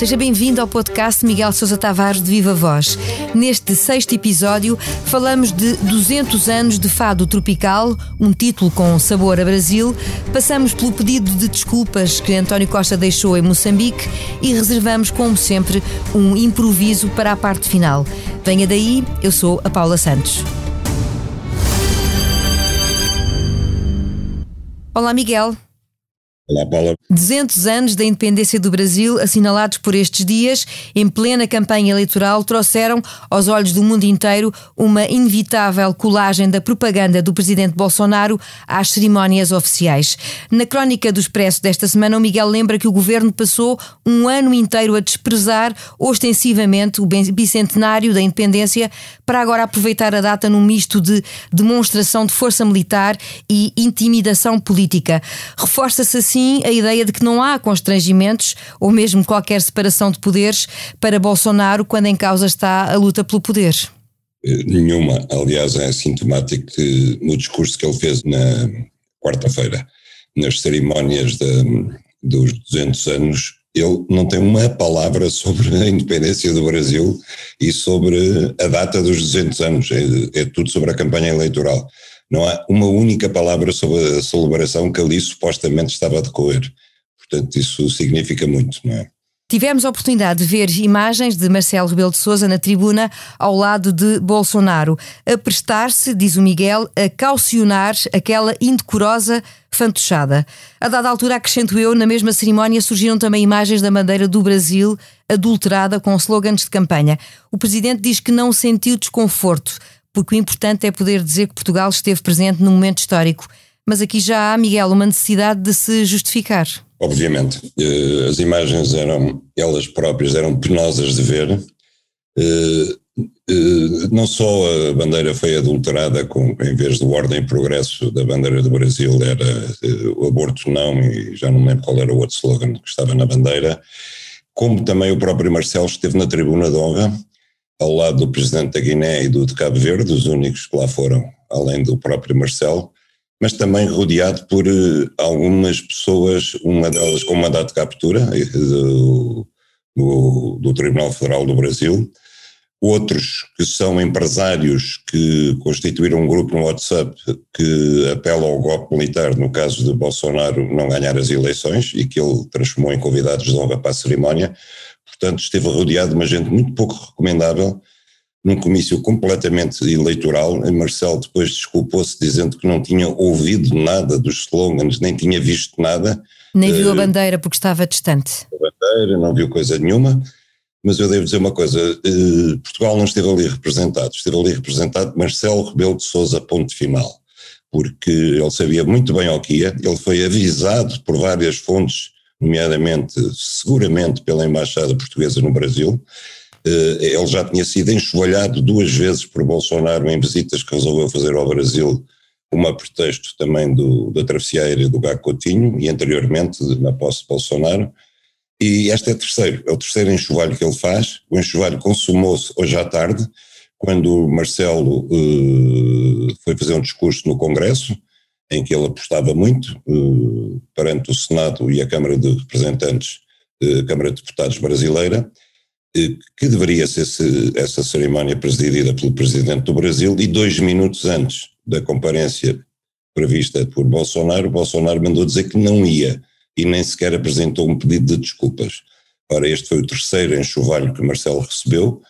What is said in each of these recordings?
Seja bem-vindo ao podcast Miguel Sousa Tavares de Viva Voz. Neste sexto episódio, falamos de 200 anos de fado tropical, um título com sabor a Brasil. Passamos pelo pedido de desculpas que António Costa deixou em Moçambique e reservamos, como sempre, um improviso para a parte final. Venha daí, eu sou a Paula Santos. Olá, Miguel. Olá, Paula. 200 anos da independência do Brasil, assinalados por estes dias, em plena campanha eleitoral, trouxeram aos olhos do mundo inteiro uma inevitável colagem da propaganda do presidente Bolsonaro às cerimónias oficiais. Na crónica do Expresso desta semana, o Miguel lembra que o governo passou um ano inteiro a desprezar ostensivamente o bicentenário da independência para agora aproveitar a data num misto de demonstração de força militar e intimidação política. Reforça-se assim assim a ideia de que não há constrangimentos ou mesmo qualquer separação de poderes para Bolsonaro quando em causa está a luta pelo poder? Eh, nenhuma. Aliás, é sintomático que no discurso que ele fez na quarta-feira, nas cerimónias de, dos 200 anos, ele não tem uma palavra sobre a independência do Brasil e sobre a data dos 200 anos. É, é tudo sobre a campanha eleitoral. Não há uma única palavra sobre a celebração que ali supostamente estava a decorrer. Portanto, isso significa muito, não é? Tivemos a oportunidade de ver imagens de Marcelo Rebelo de Sousa na tribuna ao lado de Bolsonaro, a prestar-se, diz o Miguel, a caucionar aquela indecorosa fantochada. A dada altura, acrescento eu, na mesma cerimónia surgiram também imagens da bandeira do Brasil adulterada com slogans de campanha. O presidente diz que não sentiu desconforto, porque o importante é poder dizer que Portugal esteve presente num momento histórico. Mas aqui já há, Miguel, uma necessidade de se justificar. Obviamente. Eh, as imagens eram, elas próprias, eram penosas de ver. Eh, eh, não só a bandeira foi adulterada com, em vez do Ordem e Progresso da bandeira do Brasil, era o aborto não, e já não lembro qual era o outro slogan que estava na bandeira, como também o próprio Marcelo esteve na tribuna de honra ao lado do presidente da Guiné e do de Cabo Verde, os únicos que lá foram, além do próprio Marcelo, mas também rodeado por uh, algumas pessoas, uma delas com mandato de captura eh, do, do, do, Tribunal Federal do Brasil, outros que são empresários que constituíram um grupo no WhatsApp que apela ao golpe militar no caso de Bolsonaro não ganhar as eleições e que ele transformou em convidados de honra para a cerimónia portanto esteve rodeado de uma gente muito pouco recomendável, num comício completamente eleitoral. Marcelo depois desculpou-se dizendo que não tinha ouvido nada dos slogans, nem tinha visto nada. Nem viu a eh, bandeira porque estava distante. A bandeira, não viu coisa nenhuma. Mas eu devo dizer uma coisa, eh, Portugal não esteve ali representado, esteve ali representado Marcelo Rebelo de Sousa, ponto final, porque ele sabia muito bem o que ia, ele foi avisado por várias fontes nomeadamente, seguramente, pela Embaixada Portuguesa no Brasil. Eh, ele já tinha sido enxovalhado duas vezes por Bolsonaro em visitas que resolveu fazer ao Brasil, uma pretexto também do, da travessia aérea do Gago Coutinho e anteriormente na posse de Bolsonaro. E este é o terceiro, é o terceiro enxovalho que ele faz. O enxovalho consumou-se hoje à tarde, quando Marcelo uh, foi fazer um discurso no Congresso, em que ele apostava muito uh, perante o Senado e a Câmara de Representantes, uh, Câmara de Deputados brasileira, uh, que deveria ser -se essa cerimónia presidida pelo Presidente do Brasil, e dois minutos antes da comparência prevista por Bolsonaro, Bolsonaro mandou dizer que não ia e nem sequer apresentou um pedido de desculpas. Ora, este foi o terceiro enxovalho que Marcelo recebeu,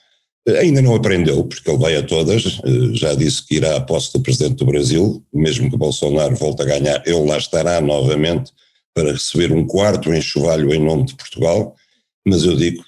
Ainda não aprendeu, porque ele vai a todas, eh, já disse que irá à posse do Presidente do Brasil, mesmo que Bolsonaro volte a ganhar, ele lá estará novamente para receber um quarto enxovalho em nome de Portugal, mas eu digo,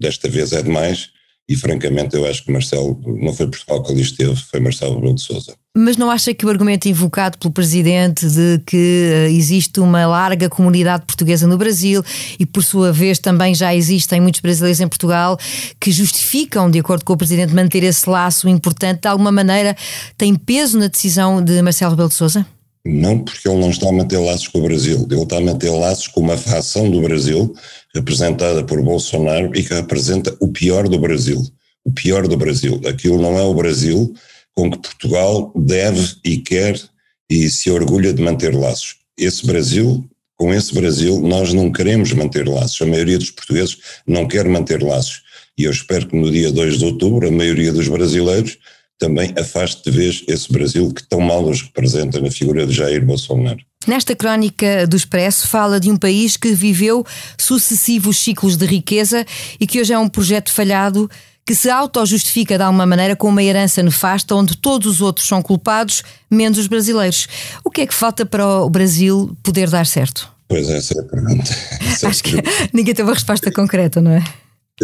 desta vez é demais, e francamente eu acho que Marcelo, não foi Portugal que ali esteve, foi Marcelo Rebelo de Sousa. Mas não acha que o argumento invocado pelo Presidente de que eh, existe uma larga comunidade portuguesa no Brasil e por sua vez também já existem muitos brasileiros em Portugal que justificam, de acordo com o Presidente, manter esse laço importante, de alguma maneira tem peso na decisão de Marcelo Rebelo de Sousa? Não, porque ele não está a manter laços com o Brasil, ele está a manter laços com uma facção do Brasil representada por Bolsonaro e que representa o pior do Brasil. O pior do Brasil. Aquilo não é o Brasil com que Portugal deve e quer e se orgulha de manter laços. Esse Brasil com esse Brasil nós não queremos manter laços, a maioria dos portugueses não quer manter laços. E eu espero que no dia 2 de outubro a maioria dos brasileiros também afaste de vez esse Brasil que tão mal os representa na figura de Jair Bolsonaro. Nesta crónica do Expresso fala de um país que viveu sucessivos ciclos de riqueza e que hoje é um projeto falhado que se auto-justifica de alguma maneira com uma herança nefasta onde todos os outros são culpados, menos os brasileiros. O que é que falta para o Brasil poder dar certo? Pois essa é a pergunta. Acho que ninguém tem uma resposta concreta, não é?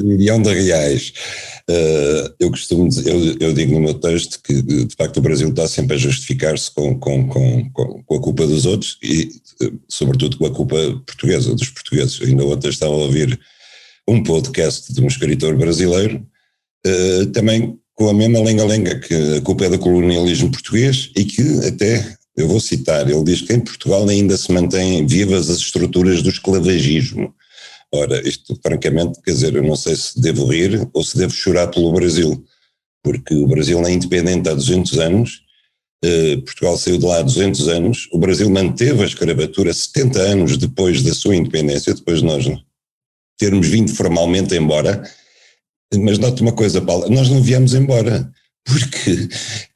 Milhão de reais. Uh, eu costumo dizer, eu, eu, digo no meu texto que de facto o Brasil está sempre a justificar-se com, com, com, com, a culpa dos outros e sobretudo com a culpa portuguesa, dos portugueses. Ainda ontem estava a ouvir um podcast de um escritor brasileiro, uh, também com a mesma lenga-lenga, que a culpa é do colonialismo português e que até, eu vou citar, ele diz que em Portugal ainda se mantêm vivas as estruturas do esclavagismo Ora, isto francamente, quer dizer, eu não sei se devo rir ou se devo chorar pelo Brasil, porque o Brasil é independente há 200 anos, eh, Portugal saiu de lá há 200 anos, o Brasil manteve a escravatura 70 anos depois da sua independência, depois de nós termos vindo formalmente embora, mas note uma coisa, Paulo, nós não viemos embora, porque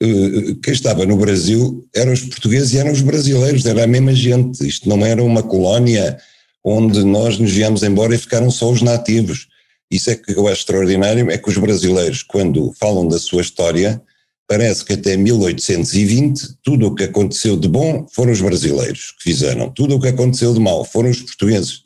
uh, quem estava no Brasil eram os portugueses e eram os brasileiros, era a mesma gente, isto não era uma colónia onde nós nos viemos embora e ficaram só os nativos. Isso é que eu acho extraordinário, é que os brasileiros, quando falam da sua história, parece que até 1820 tudo o que aconteceu de bom foram os brasileiros que fizeram, tudo o que aconteceu de mal foram os portugueses.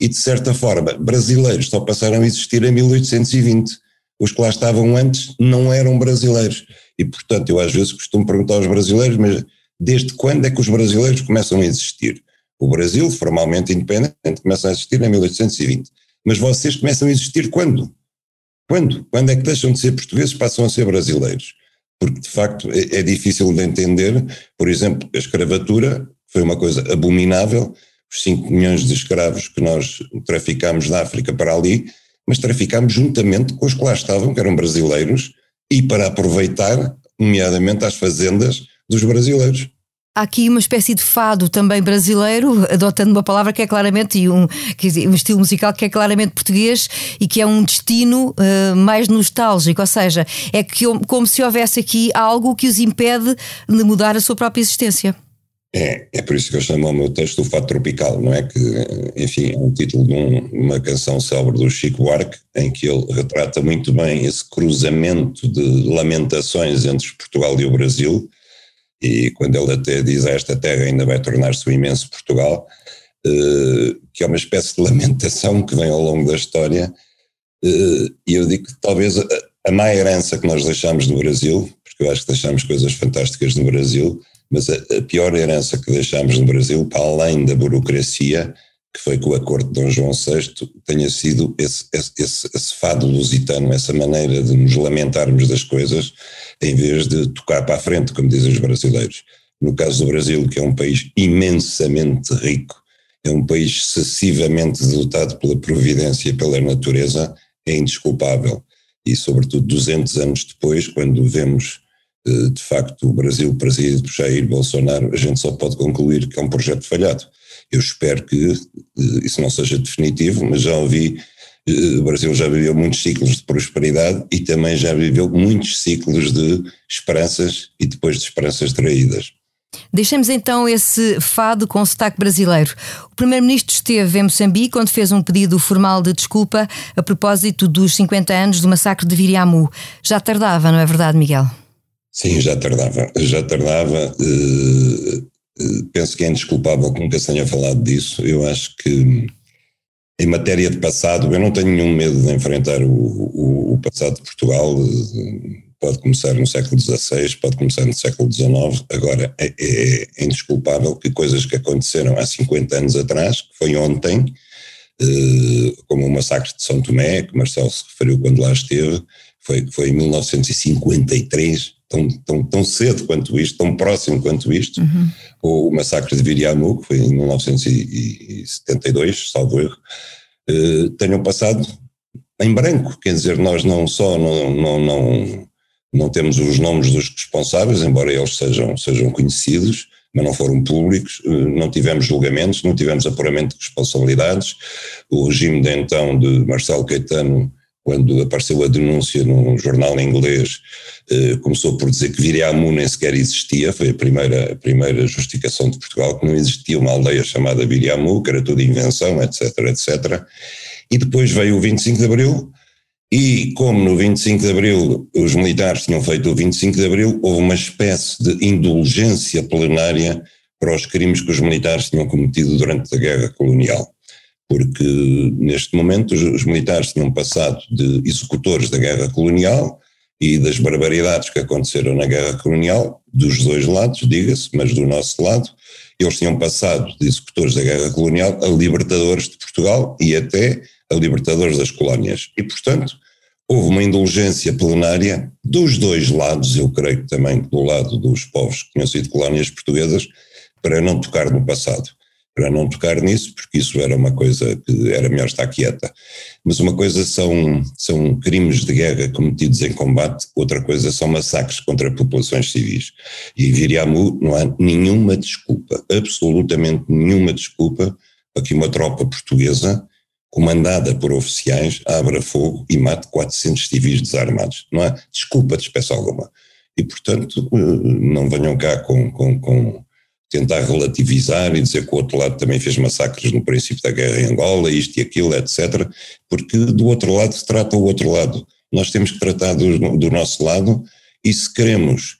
E de certa forma, brasileiros só passaram a existir em 1820. Os que lá estavam antes não eram brasileiros. E portanto, eu às vezes costumo perguntar aos brasileiros, mas desde quando é que os brasileiros começam a existir? O Brasil, formalmente independente, começa a existir em 1820. Mas vocês começam a existir quando? Quando? Quando é que deixam de ser portugueses e passam a ser brasileiros? Porque, de facto, é, é difícil de entender. Por exemplo, a escravatura foi uma coisa abominável. Os 5 milhões de escravos que nós traficámos da África para ali, mas traficámos juntamente com os que lá estavam, que eram brasileiros, e para aproveitar, nomeadamente, as fazendas dos brasileiros há aqui uma espécie de fado também brasileiro, adotando uma palavra que é claramente, e um, um estilo musical que é claramente português e que é um destino uh, mais nostálgico, ou seja, é que, como se houvesse aqui algo que os impede de mudar a sua própria existência. É, é por isso que eu chamo o meu texto o Fado Tropical, não é? Que, enfim, é um título de um, uma canção célebre do Chico Buarque, em que ele retrata muito bem esse cruzamento de lamentações entre Portugal e o Brasil, e quando ele até diz esta terra ainda vai tornar-se o imenso Portugal, eh, que é uma espécie de lamentação que vem ao longo da história, eh, e eu digo que talvez a má herança que nós deixamos no Brasil, porque eu acho que deixamos coisas fantásticas no Brasil, mas a, pior herança que deixamos no Brasil, para além da burocracia, que foi com o acordo de Dom João VI, tenha sido esse, esse, esse, fado lusitano, essa maneira de nos lamentarmos das coisas, em vez de tocar para a frente, como dizem os brasileiros. No caso do Brasil, que é um país imensamente rico, é um país excessivamente dotado pela providência e pela natureza, é indesculpável. E, sobretudo, 200 anos depois, quando vemos eh, de facto o Brasil presidido por Jair Bolsonaro, a gente só pode concluir que é um projeto falhado. Eu espero que eh, isso não seja definitivo, mas já ouvi o Brasil já viveu muitos ciclos de prosperidade e também já viveu muitos ciclos de esperanças e depois de esperanças traídas. Deixemos então esse fado com sotaque brasileiro. O Primeiro-Ministro esteve em Moçambique, onde fez um pedido formal de desculpa a propósito dos 50 anos do massacre de Viriamu. Já tardava, não é verdade, Miguel? Sim, já tardava. Já tardava. Uh, penso que é indesculpável que nunca se tenha falado disso. Eu acho que em matéria de passado, eu não tenho nenhum medo de enfrentar o, o, o passado de Portugal. Pode começar no século XVI, pode começar no século XIX. Agora, é, é, é indesculpável que coisas que aconteceram há 50 anos atrás, que foi ontem, eh, como o massacre de São Tomé, que Marcelo se referiu quando lá esteve, foi, foi em 1953, tão, tão, tão cedo quanto isto, tão próximo quanto isto, uhum. o massacre de Viriamu, que foi em 1972, salvo erro, eh, tenham passado em branco, quer dizer, nós não só não, não, não, não temos os nomes dos responsáveis, embora eles sejam, sejam conhecidos, mas não foram públicos, eh, não tivemos julgamentos, não tivemos apuramento de responsabilidades. O regime de então de Marcelo Caetano, quando apareceu a denúncia num jornal inglês, eh, começou por dizer que Viriamu nem sequer existia, foi a primeira, a primeira justificação de Portugal, que não existia uma aldeia chamada Viriamu, que era tudo invenção, etc, etc. E depois veio o 25 de Abril, e como no 25 de Abril os militares tinham feito o 25 de Abril, houve uma espécie de indulgência plenária para os crimes que os militares tinham cometido durante a guerra colonial. Porque neste momento os, os militares tinham passado de executores da guerra colonial e das barbaridades que aconteceram na guerra colonial, dos dois lados, diga-se, mas do nosso lado, eles tinham passado de executores da guerra colonial a libertadores de Portugal e até a libertadores das colónias. E, portanto, houve uma indulgência plenária dos dois lados, eu creio que também do lado dos povos que tinham sido colónias portuguesas, para não tocar no passado. Para não tocar nisso, porque isso era uma coisa que era melhor estar quieta. Mas uma coisa são, são crimes de guerra cometidos em combate, outra coisa são massacres contra populações civis. E em Viriamu não há nenhuma desculpa, absolutamente nenhuma desculpa para que uma tropa portuguesa comandada por oficiais, abra fogo e mate 400 civis desarmados. Não há desculpa de espécie alguma. E, portanto, eh, não venham cá com, com, com, tentar relativizar e dizer que o outro lado também fez massacres no princípio da guerra em Angola, isto e aquilo, etc., porque do outro lado se trata o outro lado. Nós temos que tratar do, do nosso lado e se queremos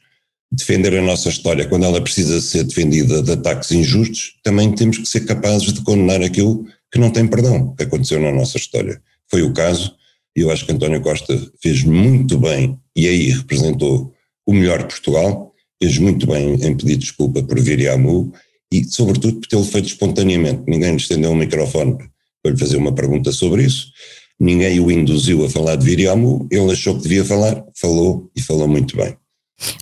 defender a nossa história quando ela precisa ser defendida de ataques injustos, também temos que ser capazes de condenar aquilo que não tem perdão, que aconteceu na nossa história. Foi o caso, e eu acho que António Costa fez muito bem, e aí representou o melhor Portugal, fez muito bem em pedir desculpa por vir a AMU e, sobretudo, por tê-lo feito espontaneamente. Ninguém lhe estendeu um microfone para lhe fazer uma pergunta sobre isso, ninguém o induziu a falar de vir a AMU, ele achou que devia falar, falou e falou muito bem.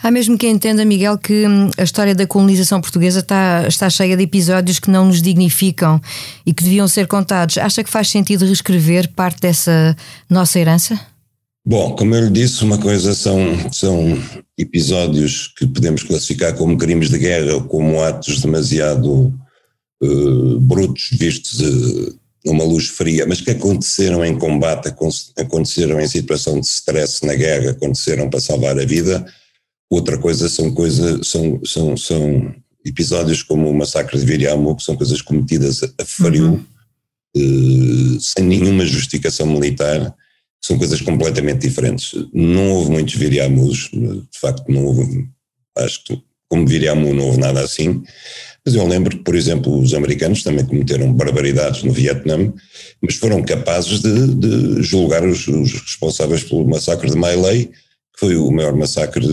Há mesmo quem entenda, Miguel, que hum, a história da colonização portuguesa está, está cheia de episódios que não nos dignificam e que deviam ser contados. Acha que faz sentido reescrever parte dessa nossa herança? Bom, como eu lhe disse, uma coisa são, são episódios que podemos classificar como crimes de guerra ou como atos demasiado uh, brutos vistos uh, numa luz fria, mas que aconteceram em combate, aconteceram em situação de stress na guerra, aconteceram para salvar a vida Outra coisa são coisas, são, são, são episódios como o massacre de Viriamo, que são coisas cometidas a frio, uhum. eh, sem nenhuma justificação militar, são coisas completamente diferentes. Não houve muitos Viriamos, de facto não houve, acho que como Viriamu não houve nada assim, mas eu lembro que, por exemplo, os americanos também cometeram barbaridades no Vietnã, mas foram capazes de, de julgar os, os, responsáveis pelo massacre de My Lai que foi o maior massacre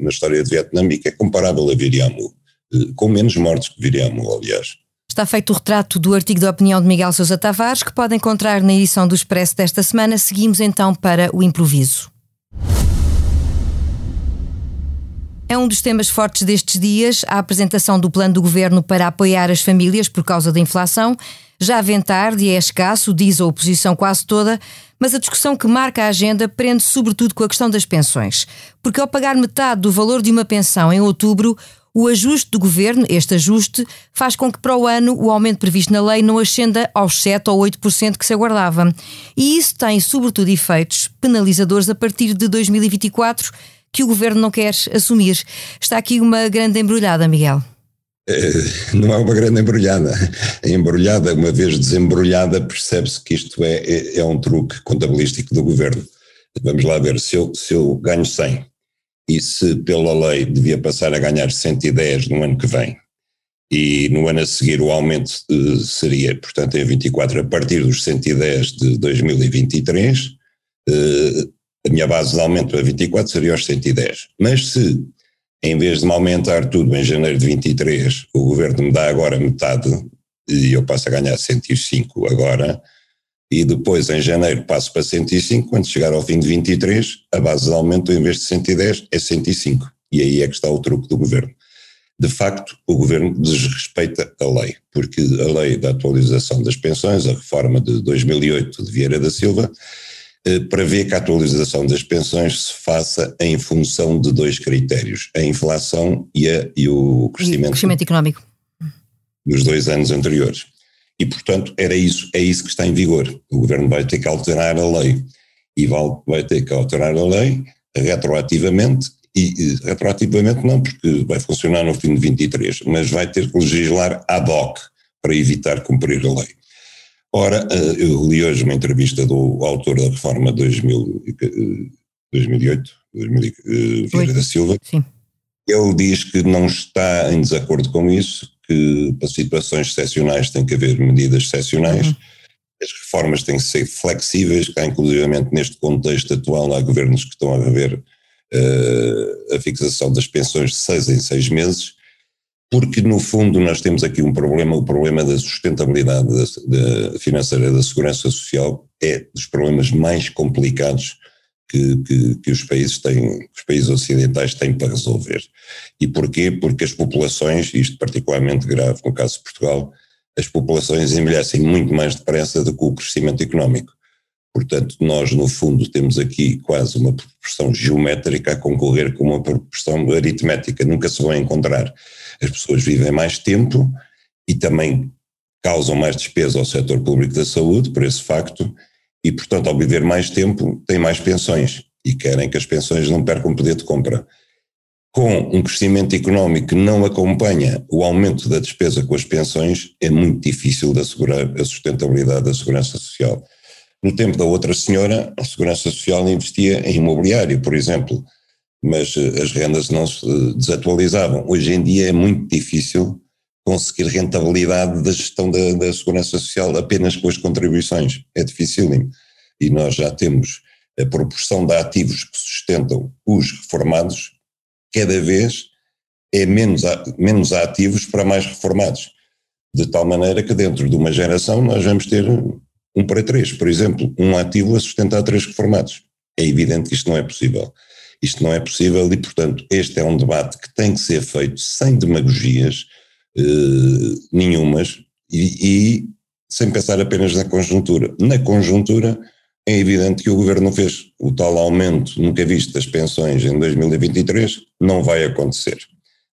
na história de Vietnã e que é comparável a Viriamu, eh, com menos mortes que Viriamu, aliás. Está feito o retrato do artigo de opinião de Miguel Sousa Tavares, que pode encontrar na edição do Expresso desta semana. Seguimos então para o improviso. É um dos temas fortes destes dias, a apresentação do plano do governo para apoiar as famílias por causa da inflação. Já vem tarde e é escasso, diz a oposição quase toda, mas a discussão que marca a agenda prende sobretudo com a questão das pensões. Porque ao pagar metade do valor de uma pensão em outubro, o ajuste do governo, este ajuste, faz com que para o ano o aumento previsto na lei não ascenda aos 7 ou 8% que se aguardava. E isso tem, sobretudo, efeitos penalizadores a partir de 2024 que o governo não quer assumir. Está aqui uma grande embrulhada, Miguel. Eh, não é uma grande embrulhada. Embrulhada, uma vez desembrulhada, percebe-se que isto é, é, é, um truque contabilístico do governo. Vamos lá ver, se eu, se eu ganho 100 e se pela lei devia passar a ganhar 110 no ano que vem, e no ano a seguir o aumento uh, seria, portanto, em 24 a partir dos 110 de 2023, uh, a minha base de aumento a 24 seria aos 110. Mas se em vez de me aumentar tudo em janeiro de 23, o governo me dá agora metade e eu passo a ganhar 105 agora, e depois em janeiro passo para 105, quando chegar ao fim de 23, a base de aumento em vez de 110 é 105. E aí é que está o truque do governo. De facto, o governo desrespeita a lei, porque a lei da atualização das pensões, a reforma de 2008 de Vieira da Silva, eh, prevê que a atualização das pensões se faça em função de dois critérios, a inflação e, a, e o crescimento, crescimento económico dos dois anos anteriores. E, portanto, era isso, é isso que está em vigor. O governo vai ter que alterar a lei e vai ter que alterar a lei retroativamente e, retroativamente não, porque vai funcionar no fim de 23, mas vai ter que legislar ad hoc para evitar cumprir a lei. Ora, eh, eu li hoje uma entrevista do autor da reforma 2000, 2008, 2000, Vieira da Silva. Sim. Ele diz que não está em desacordo com isso, que para situações excepcionais tem que haver medidas excepcionais, uhum. as reformas têm que ser flexíveis, que há inclusivamente neste contexto atual há governos que estão a rever uh, a fixação das pensões de seis em seis meses, porque no fundo nós temos aqui um problema, o problema da sustentabilidade da, da financeira da segurança social é dos problemas mais complicados que, que, que, os países têm, os países ocidentais têm para resolver. E porquê? Porque as populações, isto particularmente grave no caso de Portugal, as populações envelhecem muito mais depressa do que o crescimento económico. Portanto, nós, no fundo, temos aqui quase uma proporção geométrica a concorrer com uma proporção aritmética, nunca se vão encontrar. As pessoas vivem mais tempo e também causam mais despesa ao setor público da saúde, por esse facto, e, portanto, ao viver mais tempo, têm mais pensões e querem que as pensões não percam poder de compra. Com um crescimento económico que não acompanha o aumento da despesa com as pensões, é muito difícil de assegurar a sustentabilidade da segurança social. No tempo da outra senhora, a Segurança Social investia em imobiliário, por exemplo, mas eh, as rendas não se eh, desatualizavam. Hoje em dia é muito difícil conseguir rentabilidade da gestão da, da Segurança Social apenas com as contribuições. É dificílimo. E nós já temos a proporção de ativos que sustentam os reformados, cada vez é menos, menos ativos para mais reformados. De tal maneira que dentro de uma geração nós vamos ter um para três, por exemplo, um ativo a sustentar três reformados. É evidente que isto não é possível. Isto não é possível e, portanto, este é um debate que tem que ser feito sem demagogias eh, nenhumas e, e, sem pensar apenas na conjuntura. Na conjuntura, é evidente que o governo fez o tal aumento nunca visto das pensões em 2023, não vai acontecer.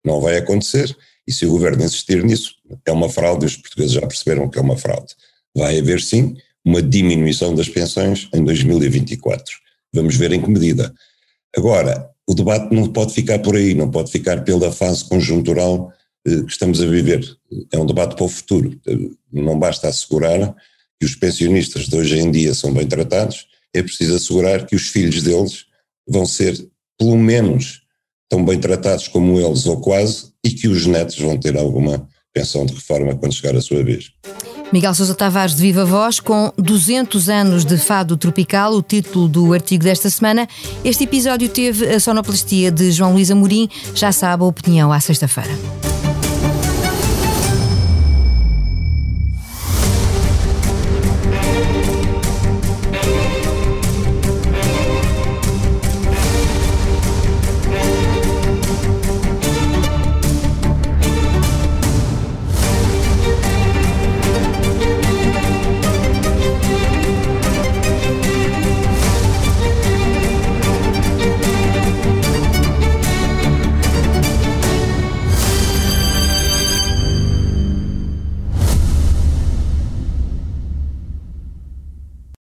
Não vai acontecer e se o governo insistir nisso, é uma fraude os portugueses já perceberam que é uma fraude. Vai haver sim uma diminuição das pensões em 2024. Vamos ver em que medida. Agora, o debate não pode ficar por aí, não pode ficar pela fase conjuntural que estamos a viver. É um debate para o futuro. Não basta assegurar que os pensionistas de hoje em dia são bem tratados, é preciso assegurar que os filhos deles vão ser, pelo menos, tão bem tratados como eles, ou quase, e que os netos vão ter alguma pensão de reforma quando chegar a sua vez. Miguel Sousa Tavares de Viva Voz, com 200 anos de fado tropical, o título do artigo desta semana. Este episódio teve a sonoplastia de João Luís Amorim. Já sabe a opinião à sexta-feira.